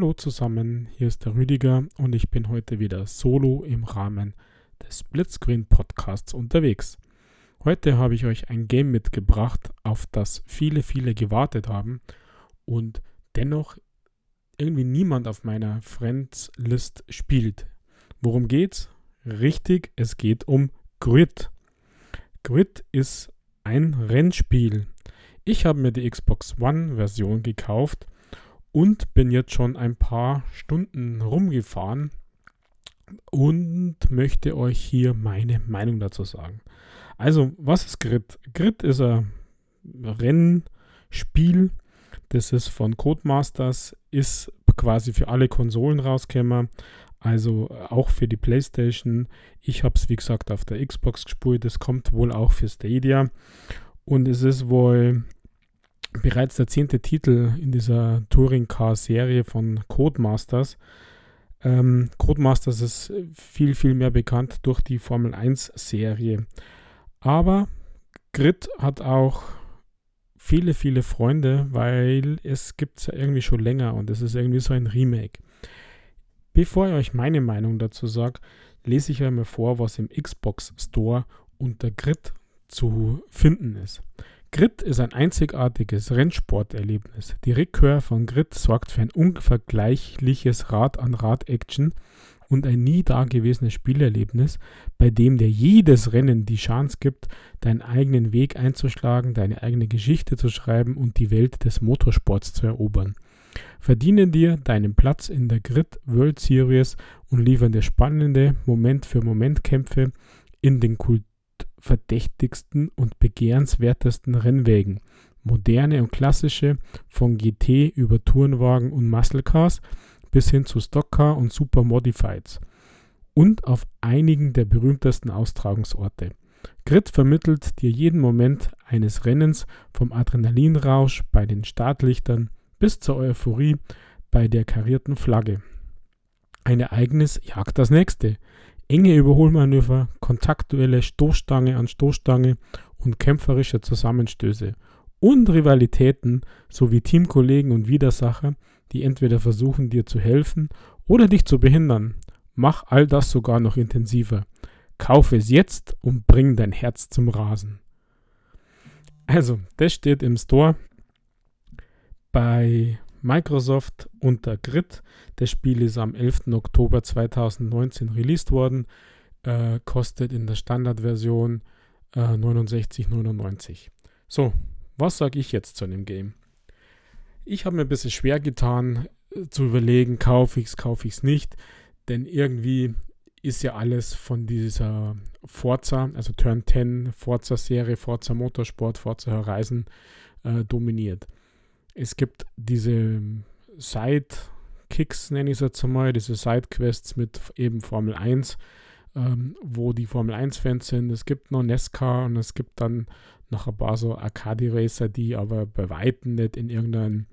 Hallo zusammen, hier ist der Rüdiger und ich bin heute wieder solo im Rahmen des Splitscreen Podcasts unterwegs. Heute habe ich euch ein Game mitgebracht, auf das viele, viele gewartet haben und dennoch irgendwie niemand auf meiner Friends List spielt. Worum geht's? Richtig, es geht um Grid. Grid ist ein Rennspiel. Ich habe mir die Xbox One Version gekauft und bin jetzt schon ein paar Stunden rumgefahren und möchte euch hier meine Meinung dazu sagen. Also, was ist Grid? Grid ist ein Rennspiel, das ist von Codemasters, ist quasi für alle Konsolen rausgekommen, also auch für die PlayStation. Ich habe es, wie gesagt, auf der Xbox gespielt, das kommt wohl auch für Stadia und es ist wohl bereits der zehnte Titel in dieser Touring Car Serie von Codemasters. Ähm, Codemasters ist viel, viel mehr bekannt durch die Formel 1 Serie. Aber Grid hat auch viele, viele Freunde, weil es gibt es ja irgendwie schon länger und es ist irgendwie so ein Remake. Bevor ich euch meine Meinung dazu sage, lese ich euch mal vor, was im Xbox Store unter Grid zu finden ist. Grid ist ein einzigartiges Rennsporterlebnis. Die Rückkehr von Grid sorgt für ein unvergleichliches Rad-an-Rad-Action und ein nie dagewesenes Spielerlebnis, bei dem dir jedes Rennen die Chance gibt, deinen eigenen Weg einzuschlagen, deine eigene Geschichte zu schreiben und die Welt des Motorsports zu erobern. Verdiene dir deinen Platz in der Grid World Series und liefern dir spannende Moment-für-Moment-Kämpfe in den Kulturen verdächtigsten und begehrenswertesten Rennwägen, moderne und klassische, von GT über Tourenwagen und Muscle Cars bis hin zu Stockcar und Super Modifieds und auf einigen der berühmtesten Austragungsorte. Grid vermittelt dir jeden Moment eines Rennens vom Adrenalinrausch bei den Startlichtern bis zur Euphorie bei der karierten Flagge. Ein Ereignis jagt das nächste enge Überholmanöver, Kontaktduelle, Stoßstange an Stoßstange und kämpferische Zusammenstöße und Rivalitäten sowie Teamkollegen und Widersacher, die entweder versuchen dir zu helfen oder dich zu behindern. Mach all das sogar noch intensiver. Kaufe es jetzt und bring dein Herz zum Rasen. Also, das steht im Store. Bei Microsoft unter Grid. Das Spiel ist am 11. Oktober 2019 released worden, äh, kostet in der Standardversion äh, 69,99. So, was sage ich jetzt zu dem Game? Ich habe mir ein bisschen schwer getan äh, zu überlegen, kaufe ich es, kaufe ich es nicht, denn irgendwie ist ja alles von dieser Forza, also Turn 10, Forza-Serie, Forza Motorsport, Forza Horizon äh, dominiert es gibt diese Sidekicks, nenne ich es jetzt einmal, diese Sidequests mit eben Formel 1, ähm, wo die Formel 1-Fans sind. Es gibt noch NESCAR und es gibt dann noch ein paar so Arcade-Racer, die aber bei Weitem nicht in irgendein,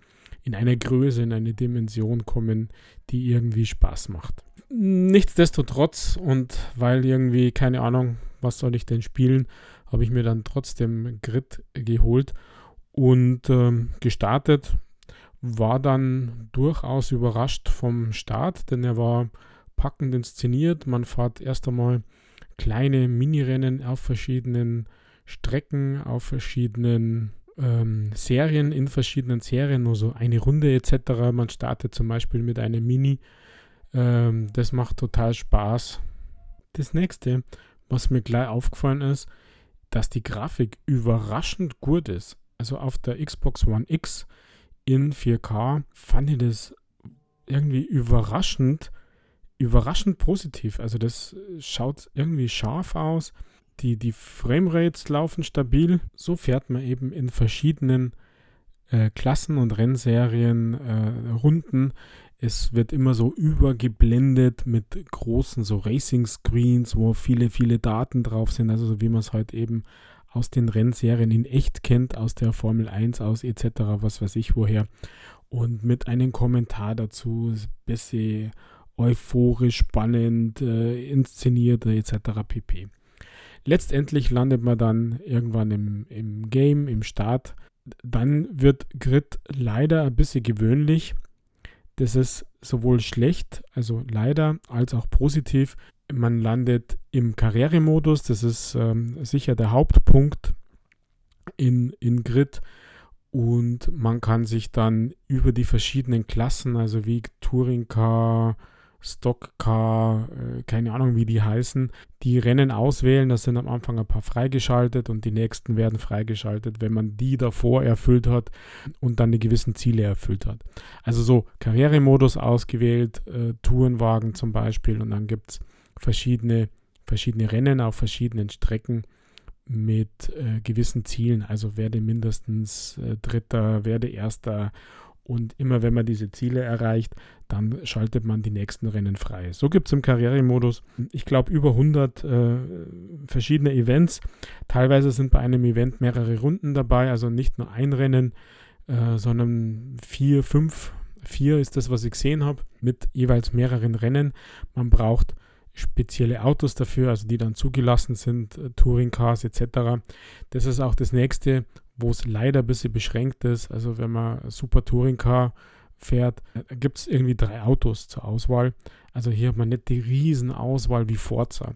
in eine Größe, in eine Dimension kommen, die irgendwie Spaß macht. Nichtsdestotrotz und weil irgendwie, keine Ahnung, was soll ich denn spielen, habe ich mir dann trotzdem Grid geholt und ähm, gestartet war dann durchaus überrascht vom Start, denn er war packend inszeniert. Man fährt erst einmal kleine Minirennen auf verschiedenen Strecken, auf verschiedenen ähm, Serien, in verschiedenen Serien, nur so eine Runde etc. Man startet zum Beispiel mit einem Mini. Ähm, das macht total Spaß. Das nächste, was mir gleich aufgefallen ist, dass die Grafik überraschend gut ist also auf der Xbox One X in 4K, fand ich das irgendwie überraschend, überraschend positiv. Also das schaut irgendwie scharf aus. Die, die Framerates laufen stabil. So fährt man eben in verschiedenen äh, Klassen und Rennserien äh, Runden. Es wird immer so übergeblendet mit großen so Racing Screens, wo viele, viele Daten drauf sind. Also so wie man es heute halt eben aus den Rennserien in echt kennt, aus der Formel 1 aus etc., was weiß ich woher. Und mit einem Kommentar dazu, bisschen euphorisch, spannend, äh, inszeniert etc. pp. Letztendlich landet man dann irgendwann im, im Game, im Start. Dann wird Grid leider ein bisschen gewöhnlich, Das ist sowohl schlecht, also leider, als auch positiv. Man landet im Karrieremodus, das ist ähm, sicher der Hauptpunkt in, in Grid. Und man kann sich dann über die verschiedenen Klassen, also wie Touring Car, Stockcar, äh, keine Ahnung, wie die heißen, die Rennen auswählen. Da sind am Anfang ein paar freigeschaltet und die nächsten werden freigeschaltet, wenn man die davor erfüllt hat und dann die gewissen Ziele erfüllt hat. Also so Karrieremodus ausgewählt, äh, Tourenwagen zum Beispiel und dann gibt es verschiedene, verschiedene Rennen auf verschiedenen Strecken mit äh, gewissen Zielen. Also werde mindestens äh, Dritter, werde Erster und immer wenn man diese Ziele erreicht, dann schaltet man die nächsten Rennen frei. So gibt es im Karrieremodus, ich glaube, über 100 äh, verschiedene Events. Teilweise sind bei einem Event mehrere Runden dabei, also nicht nur ein Rennen, äh, sondern vier, fünf, vier ist das, was ich gesehen habe, mit jeweils mehreren Rennen. Man braucht spezielle Autos dafür, also die dann zugelassen sind, äh, Touring-Cars etc. Das ist auch das nächste, wo es leider ein bisschen beschränkt ist. Also wenn man Super Touring Car fährt, gibt es irgendwie drei Autos zur Auswahl. Also hier hat man nicht die riesen Auswahl wie Forza.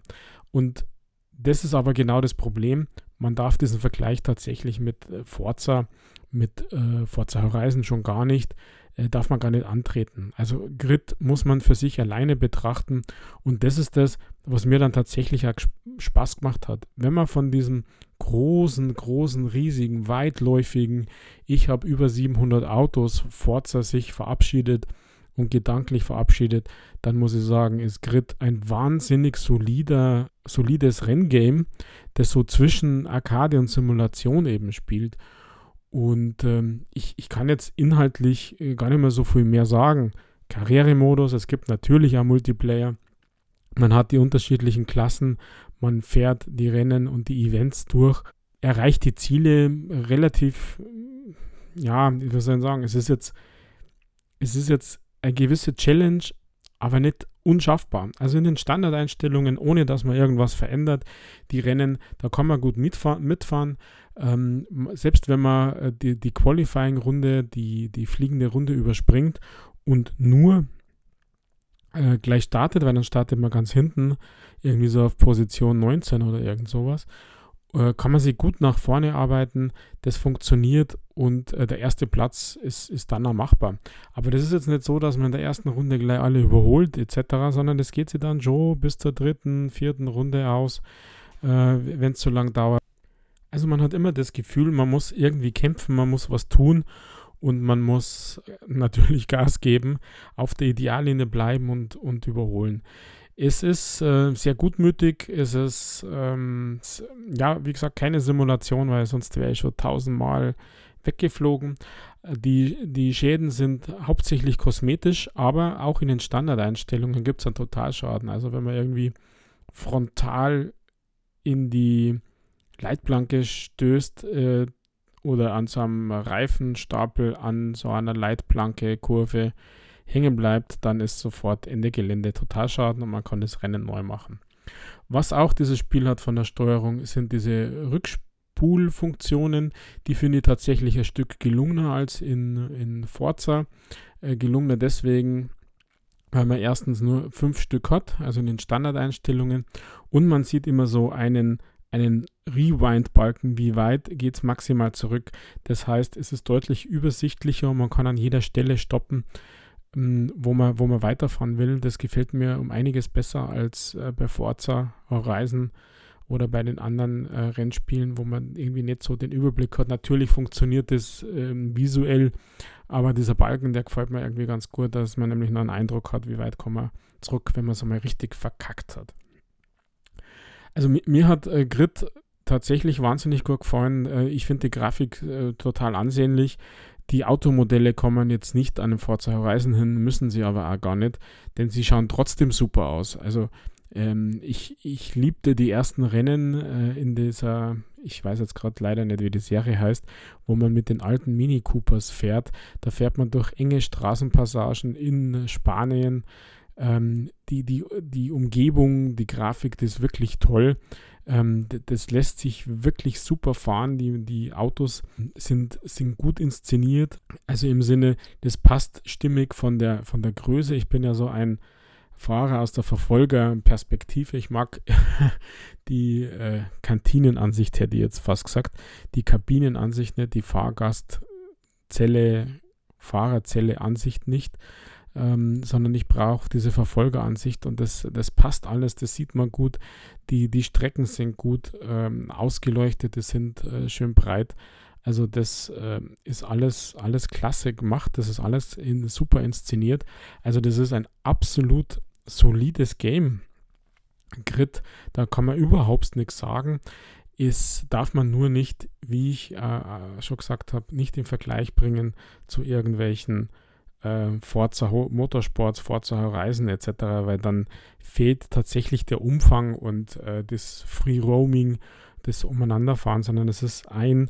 Und das ist aber genau das Problem. Man darf diesen Vergleich tatsächlich mit äh, Forza, mit äh, Forza Horizon schon gar nicht äh, darf man gar nicht antreten. Also Grid muss man für sich alleine betrachten und das ist das, was mir dann tatsächlich auch Spaß gemacht hat. Wenn man von diesem großen, großen, riesigen, weitläufigen, ich habe über 700 Autos, Forza sich verabschiedet und gedanklich verabschiedet, dann muss ich sagen, ist Grid ein wahnsinnig solider, solides Renngame, das so zwischen Arcade und Simulation eben spielt. Und ähm, ich, ich kann jetzt inhaltlich äh, gar nicht mehr so viel mehr sagen. Karrieremodus, es gibt natürlich auch Multiplayer. Man hat die unterschiedlichen Klassen, man fährt die Rennen und die Events durch, erreicht die Ziele relativ, ja, wie soll ich sagen, es ist jetzt, es ist jetzt eine gewisse Challenge, aber nicht unschaffbar. Also in den Standardeinstellungen, ohne dass man irgendwas verändert, die Rennen, da kann man gut mitfahren. mitfahren. Ähm, selbst wenn man äh, die, die Qualifying-Runde, die, die fliegende Runde überspringt und nur äh, gleich startet, weil dann startet man ganz hinten, irgendwie so auf Position 19 oder irgend sowas, äh, kann man sich gut nach vorne arbeiten, das funktioniert und äh, der erste Platz ist, ist dann auch machbar. Aber das ist jetzt nicht so, dass man in der ersten Runde gleich alle überholt etc., sondern das geht sich dann schon bis zur dritten, vierten Runde aus, äh, wenn es zu lang dauert. Also man hat immer das Gefühl, man muss irgendwie kämpfen, man muss was tun und man muss natürlich Gas geben, auf der Ideallinie bleiben und, und überholen. Es ist äh, sehr gutmütig, es ist, ähm, ja, wie gesagt, keine Simulation, weil sonst wäre ich schon tausendmal weggeflogen. Die, die Schäden sind hauptsächlich kosmetisch, aber auch in den Standardeinstellungen gibt es einen Totalschaden. Also wenn man irgendwie frontal in die Leitplanke stößt äh, oder an so einem Reifenstapel an so einer Leitplanke, Kurve hängen bleibt, dann ist sofort Ende Gelände Totalschaden und man kann das Rennen neu machen. Was auch dieses Spiel hat von der Steuerung, sind diese Rückspulfunktionen. Die finde ich tatsächlich ein Stück gelungener als in, in Forza. Äh, gelungener deswegen, weil man erstens nur fünf Stück hat, also in den Standardeinstellungen, und man sieht immer so einen einen Rewind-Balken, wie weit geht es maximal zurück. Das heißt, es ist deutlich übersichtlicher und man kann an jeder Stelle stoppen, ähm, wo man, wo man weiterfahren will. Das gefällt mir um einiges besser als äh, bei Forza Horizon oder bei den anderen äh, Rennspielen, wo man irgendwie nicht so den Überblick hat. Natürlich funktioniert das ähm, visuell, aber dieser Balken, der gefällt mir irgendwie ganz gut, dass man nämlich noch einen Eindruck hat, wie weit kommt man zurück, wenn man es einmal richtig verkackt hat. Also mir, mir hat äh, Grid tatsächlich wahnsinnig gut gefallen. Äh, ich finde die Grafik äh, total ansehnlich. Die Automodelle kommen jetzt nicht an den Forza Horizon hin, müssen sie aber auch gar nicht, denn sie schauen trotzdem super aus. Also ähm, ich, ich liebte die ersten Rennen äh, in dieser, ich weiß jetzt gerade leider nicht, wie die Serie heißt, wo man mit den alten Mini Coopers fährt. Da fährt man durch enge Straßenpassagen in Spanien ähm, die, die, die Umgebung, die Grafik, die ist wirklich toll. Ähm, das lässt sich wirklich super fahren. Die, die Autos sind, sind gut inszeniert. Also im Sinne, das passt stimmig von der, von der Größe. Ich bin ja so ein Fahrer aus der Verfolgerperspektive. Ich mag die äh, Kantinenansicht, hätte ich jetzt fast gesagt. Die Kabinenansicht nicht, die Fahrgastzelle, Fahrerzelle Ansicht nicht ähm, sondern ich brauche diese Verfolgeransicht und das, das passt alles, das sieht man gut. Die, die Strecken sind gut ähm, ausgeleuchtet, die sind äh, schön breit. Also das äh, ist alles, alles klasse gemacht, das ist alles in, super inszeniert. Also das ist ein absolut solides Game. Grid, da kann man überhaupt nichts sagen. Ist, darf man nur nicht, wie ich äh, äh schon gesagt habe, nicht im Vergleich bringen zu irgendwelchen äh, Forza Motorsports, Forza Horizon etc., weil dann fehlt tatsächlich der Umfang und äh, das Free Roaming, das Umeinanderfahren, sondern es ist ein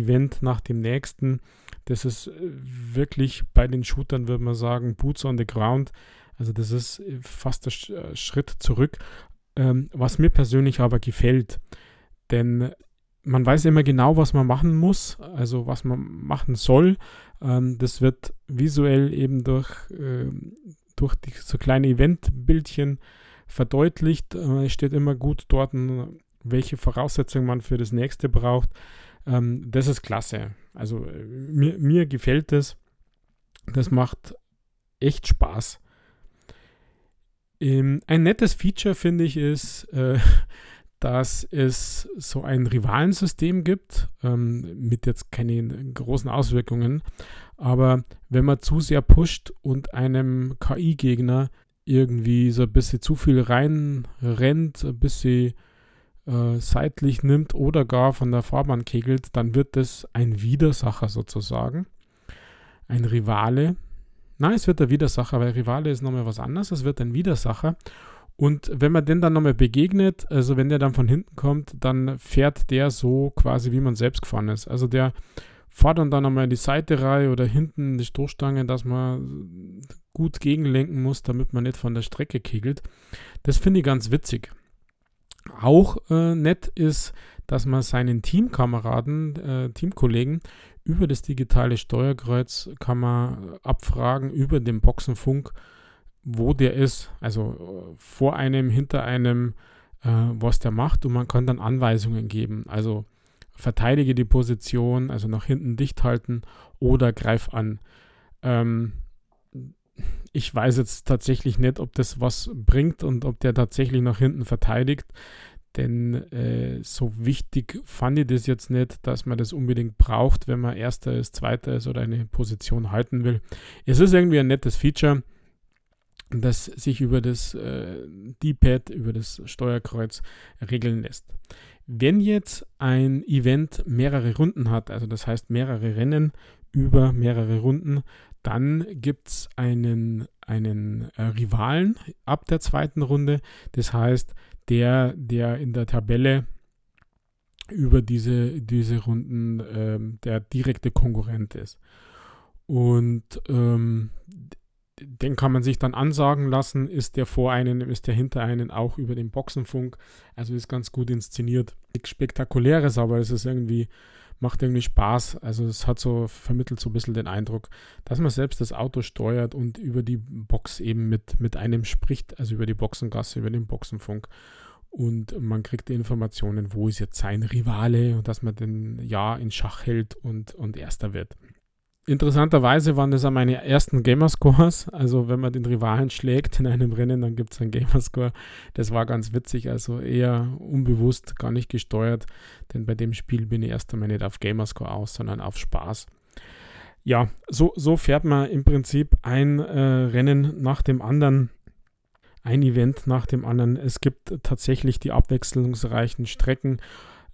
Event nach dem nächsten. Das ist äh, wirklich bei den Shootern, würde man sagen, Boots on the Ground. Also das ist äh, fast der äh, Schritt zurück. Ähm, was mir persönlich aber gefällt, denn man weiß immer genau, was man machen muss, also was man machen soll. Ähm, das wird visuell eben durch, äh, durch die, so kleine Eventbildchen verdeutlicht. Äh, es steht immer gut dort, welche Voraussetzungen man für das nächste braucht. Ähm, das ist klasse. Also äh, mir, mir gefällt es. Das macht echt Spaß. Ähm, ein nettes Feature finde ich ist, äh, dass es so ein Rivalensystem gibt, ähm, mit jetzt keine großen Auswirkungen. Aber wenn man zu sehr pusht und einem KI-Gegner irgendwie so ein bisschen zu viel reinrennt, ein bisschen äh, seitlich nimmt oder gar von der Fahrbahn kegelt, dann wird das ein Widersacher sozusagen. Ein Rivale. Nein, es wird der Widersacher, weil Rivale ist nochmal was anderes. Es wird ein Widersacher. Und wenn man den dann nochmal begegnet, also wenn der dann von hinten kommt, dann fährt der so quasi, wie man selbst gefahren ist. Also der fährt dann, dann nochmal in die Seite rein oder hinten in die Stoßstange, dass man gut gegenlenken muss, damit man nicht von der Strecke kegelt. Das finde ich ganz witzig. Auch äh, nett ist, dass man seinen Teamkameraden, äh, Teamkollegen über das digitale Steuerkreuz kann man abfragen, über den Boxenfunk wo der ist, also äh, vor einem, hinter einem, äh, was der macht und man kann dann Anweisungen geben. Also verteidige die Position, also nach hinten dicht halten oder greif an. Ähm, ich weiß jetzt tatsächlich nicht, ob das was bringt und ob der tatsächlich nach hinten verteidigt. Denn äh, so wichtig fand ich das jetzt nicht, dass man das unbedingt braucht, wenn man Erster ist, Zweiter ist oder eine Position halten will. Es ist irgendwie ein nettes Feature das sich über das äh, D-Pad, über das Steuerkreuz regeln lässt. Wenn jetzt ein Event mehrere Runden hat, also das heißt mehrere Rennen über mehrere Runden, dann gibt es einen, einen äh, Rivalen ab der zweiten Runde. Das heißt, der, der in der Tabelle über diese, diese Runden ähm, der direkte Konkurrent ist. Und ähm, den kann man sich dann ansagen lassen, ist der vor einen, ist der hinter einen auch über den Boxenfunk. Also ist ganz gut inszeniert. Nichts Spektakuläres, aber es ist irgendwie, macht irgendwie Spaß. Also es hat so, vermittelt so ein bisschen den Eindruck, dass man selbst das Auto steuert und über die Box eben mit, mit einem spricht, also über die Boxengasse, über den Boxenfunk. Und man kriegt die Informationen, wo ist jetzt sein Rivale und dass man den Ja in Schach hält und, und Erster wird. Interessanterweise waren das auch meine ersten Gamerscores. Also wenn man den Rivalen schlägt in einem Rennen, dann gibt es einen Gamerscore. Das war ganz witzig, also eher unbewusst, gar nicht gesteuert. Denn bei dem Spiel bin ich erst einmal nicht auf Gamerscore aus, sondern auf Spaß. Ja, so, so fährt man im Prinzip ein äh, Rennen nach dem anderen, ein Event nach dem anderen. Es gibt tatsächlich die abwechslungsreichen Strecken.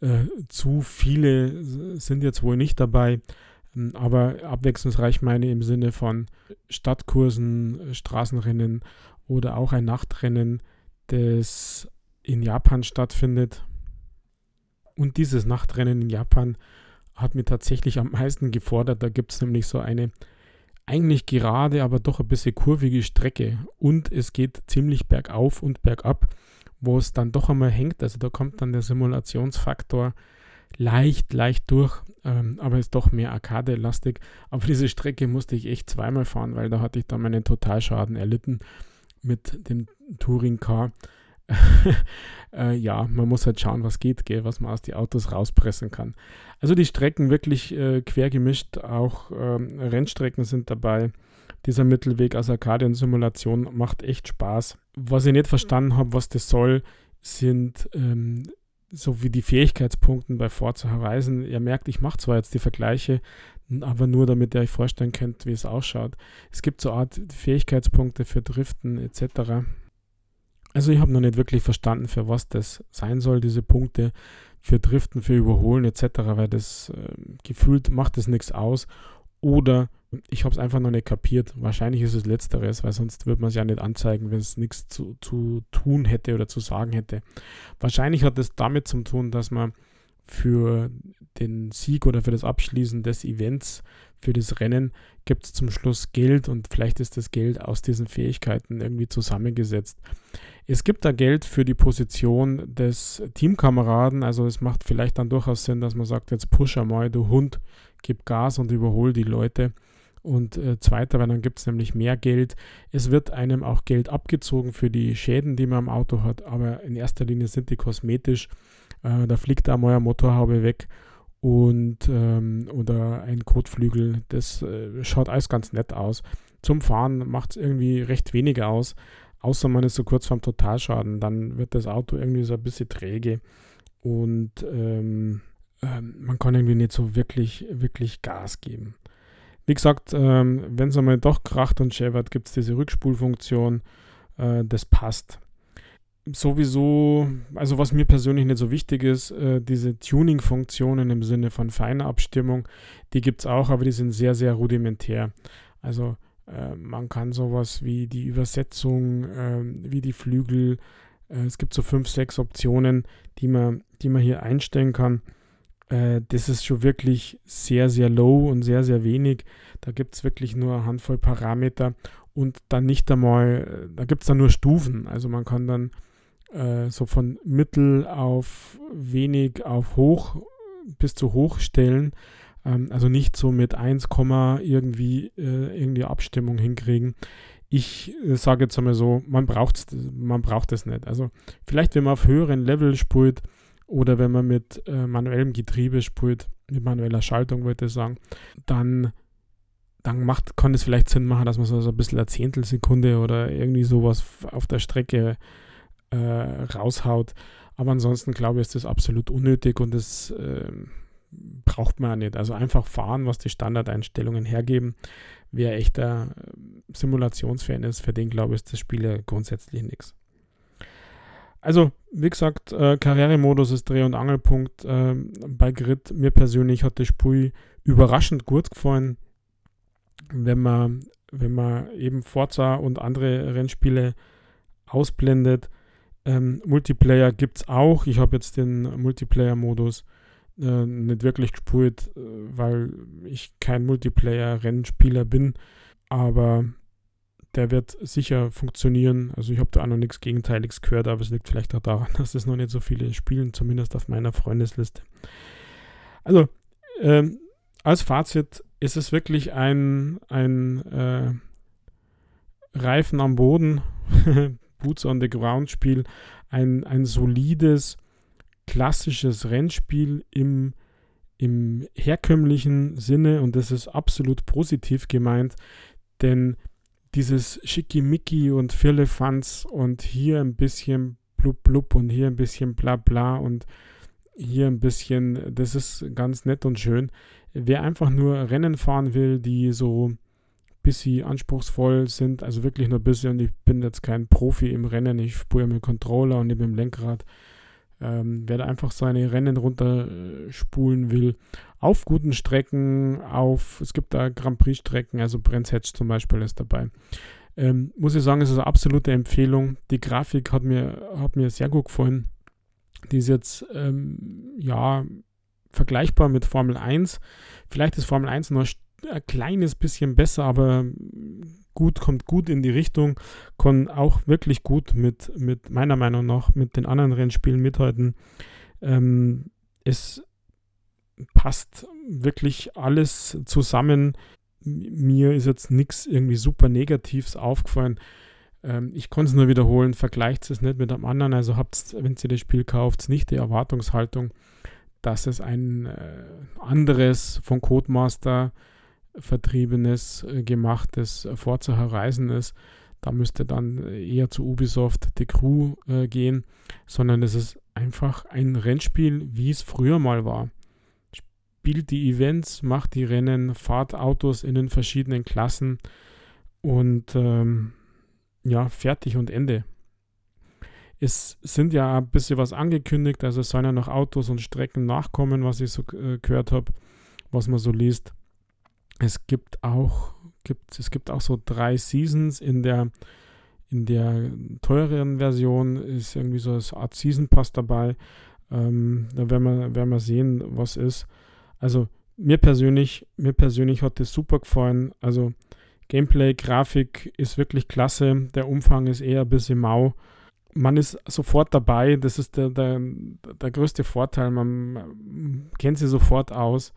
Äh, zu viele sind jetzt wohl nicht dabei. Ähm, aber abwechslungsreich meine im Sinne von Stadtkursen, Straßenrennen oder auch ein Nachtrennen, das in Japan stattfindet. Und dieses Nachtrennen in Japan hat mir tatsächlich am meisten gefordert. Da gibt es nämlich so eine eigentlich gerade, aber doch ein bisschen kurvige Strecke. Und es geht ziemlich bergauf und bergab, wo es dann doch einmal hängt. Also da kommt dann der Simulationsfaktor leicht, leicht durch, ähm, aber ist doch mehr Arcade-lastig. Aber diese Strecke musste ich echt zweimal fahren, weil da hatte ich dann meinen Totalschaden erlitten mit dem Touring Car. äh, ja, man muss halt schauen, was geht, gell, was man aus den Autos rauspressen kann. Also die Strecken wirklich äh, quer gemischt, auch ähm, Rennstrecken sind dabei. Dieser Mittelweg aus Arcade und Simulation macht echt Spaß. Was ich nicht verstanden habe, was das soll, sind ähm, so wie die Fähigkeitspunkte bei Forza Horizon. Ihr merkt, ich mache zwar jetzt die Vergleiche, aber nur damit ihr euch vorstellen könnt, wie es ausschaut. Es gibt so Art Fähigkeitspunkte für Driften etc. Also ich habe noch nicht wirklich verstanden, für was das sein soll, diese Punkte für Driften, für Überholen etc., weil das äh, gefühlt macht es nichts aus. Oder ich habe es einfach noch nicht kapiert. Wahrscheinlich ist es letzteres, weil sonst würde man es ja nicht anzeigen, wenn es nichts zu, zu tun hätte oder zu sagen hätte. Wahrscheinlich hat es damit zu tun, dass man für den Sieg oder für das Abschließen des Events, für das Rennen, gibt es zum Schluss Geld und vielleicht ist das Geld aus diesen Fähigkeiten irgendwie zusammengesetzt. Es gibt da Geld für die Position des Teamkameraden, also es macht vielleicht dann durchaus Sinn, dass man sagt, jetzt push einmal, du Hund, gib Gas und überhol die Leute. Und äh, zweiter, weil dann gibt es nämlich mehr Geld. Es wird einem auch Geld abgezogen für die Schäden, die man am Auto hat, aber in erster Linie sind die kosmetisch. Äh, da fliegt da mal eine Motorhaube weg und ähm, oder ein Kotflügel. Das äh, schaut alles ganz nett aus. Zum Fahren macht es irgendwie recht wenig aus, außer man ist so kurz vorm Totalschaden. Dann wird das Auto irgendwie so ein bisschen träge und ähm, ähm, man kann irgendwie nicht so wirklich, wirklich Gas geben. Wie gesagt, ähm, wenn es einmal doch kracht und schäbert, gibt es diese Rückspulfunktion. Äh, das passt. Sowieso, also was mir persönlich nicht so wichtig ist, äh, diese Tuning-Funktionen im Sinne von feiner Abstimmung, die gibt es auch, aber die sind sehr, sehr rudimentär. Also äh, man kann sowas wie die Übersetzung, ähm, wie die Flügel, äh, es gibt so fünf, sechs Optionen, die man, die man hier einstellen kann äh, das ist schon wirklich sehr, sehr low und sehr, sehr wenig. Da gibt es wirklich nur eine Handvoll Parameter und dann nicht einmal, da gibt es dann nur Stufen. Also man kann dann äh, so von mittel auf wenig auf hoch bis zu hoch stellen. Ähm, also nicht so mit 1, irgendwie äh, irgendwie Abstimmung hinkriegen. Ich äh, sage jetzt einmal so, man braucht man braucht es nicht. Also vielleicht, wenn man auf höheren Level spielt, oder wenn man mit äh, manuellem Getriebe spielt, mit manueller Schaltung würde ich sagen, dann, dann macht, kann es vielleicht Sinn machen, dass man so, so ein bisschen eine Zehntelsekunde oder irgendwie sowas auf der Strecke äh, raushaut. Aber ansonsten glaube ich, ist das absolut unnötig und das äh, braucht man ja nicht. Also einfach fahren, was die Standardeinstellungen hergeben. Wer echter äh, Simulationsfan ist, für den glaube ich, ist das Spiel ja grundsätzlich nichts. Also, wie gesagt, äh, Karrieremodus ist Dreh- und Angelpunkt äh, bei Grid. Mir persönlich hat das Spiel überraschend gut gefallen, wenn man, wenn man eben Forza und andere Rennspiele ausblendet. Ähm, Multiplayer gibt es auch. Ich habe jetzt den Multiplayer-Modus äh, nicht wirklich gespielt, äh, weil ich kein Multiplayer-Rennspieler bin. Aber der wird sicher funktionieren. Also ich habe da auch noch nichts Gegenteiliges gehört, aber es liegt vielleicht auch daran, dass es noch nicht so viele spielen, zumindest auf meiner Freundesliste. Also, ähm, als Fazit ist es wirklich ein, ein äh, Reifen am Boden, Boots on the Ground Spiel, ein, ein solides, klassisches Rennspiel im, im herkömmlichen Sinne und das ist absolut positiv gemeint, denn dieses Schickimicki und Firlefanz und hier ein bisschen blub blub und hier ein bisschen bla bla und hier ein bisschen, das ist ganz nett und schön. Wer einfach nur Rennen fahren will, die so bisschen anspruchsvoll sind, also wirklich nur ein bisschen, und ich bin jetzt kein Profi im Rennen, ich spüre mit Controller und mit dem Lenkrad, ähm, wer da einfach seine Rennen runterspulen will, auf guten Strecken, auf, es gibt da Grand Prix-Strecken, also Brands Hatch zum Beispiel ist dabei. Ähm, muss ich sagen, es ist eine absolute Empfehlung. Die Grafik hat mir, hat mir sehr gut gefallen. Die ist jetzt, ähm, ja, vergleichbar mit Formel 1. Vielleicht ist Formel 1 noch, ein kleines bisschen besser, aber gut, kommt gut in die Richtung, kann auch wirklich gut mit, mit meiner Meinung nach, mit den anderen Rennspielen mithalten. Ähm, es passt wirklich alles zusammen. Mir ist jetzt nichts irgendwie super Negatives aufgefallen. Ähm, ich konnte es nur wiederholen, vergleicht es nicht mit einem anderen. Also habt wenn ihr das Spiel kauft, nicht die Erwartungshaltung, dass es ein äh, anderes von Codemaster vertriebenes, äh, gemachtes Forza Horizon ist. Da müsste dann eher zu Ubisoft The Crew äh, gehen, sondern es ist einfach ein Rennspiel, wie es früher mal war. Spielt die Events, macht die Rennen, fahrt Autos in den verschiedenen Klassen und ähm, ja, fertig und Ende. Es sind ja ein bisschen was angekündigt, also es sollen ja noch Autos und Strecken nachkommen, was ich so äh, gehört habe, was man so liest. Es gibt auch, gibt, es gibt auch so drei Seasons in der, in der teureren Version ist irgendwie so eine Art Season Pass dabei. Ähm, da werden wir, werden wir sehen, was ist. Also mir persönlich, mir persönlich hat das super gefallen. Also Gameplay, Grafik ist wirklich klasse. Der Umfang ist eher ein bisschen mau. Man ist sofort dabei. Das ist der, der, der größte Vorteil. Man kennt sie sofort aus,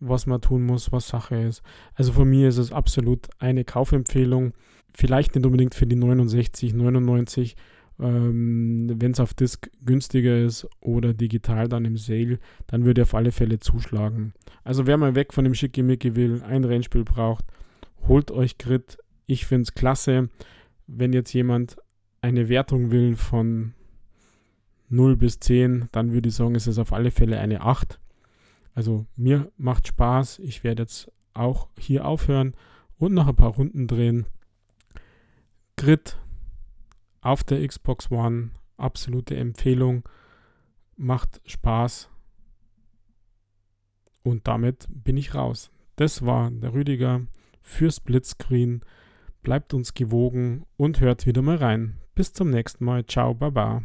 was man tun muss, was Sache ist. Also von mir ist es absolut eine Kaufempfehlung. Vielleicht nicht unbedingt für die 69, 99. Ähm, Wenn es auf Disk günstiger ist oder digital dann im Sale, dann würde auf alle Fälle zuschlagen. Also wer mal weg von dem Schickimicki will, ein Rennspiel braucht, holt euch Grid. Ich finde es klasse. Wenn jetzt jemand eine Wertung will von 0 bis 10, dann würde ich sagen, ist es auf alle Fälle eine 8. Also mir macht Spaß. Ich werde jetzt auch hier aufhören und noch ein paar Runden drehen. Grid auf der Xbox One, absolute Empfehlung. Macht Spaß. Und damit bin ich raus. Das war der Rüdiger für Splitscreen. Bleibt uns gewogen und hört wieder mal rein. Bis zum nächsten Mal. Ciao, baba.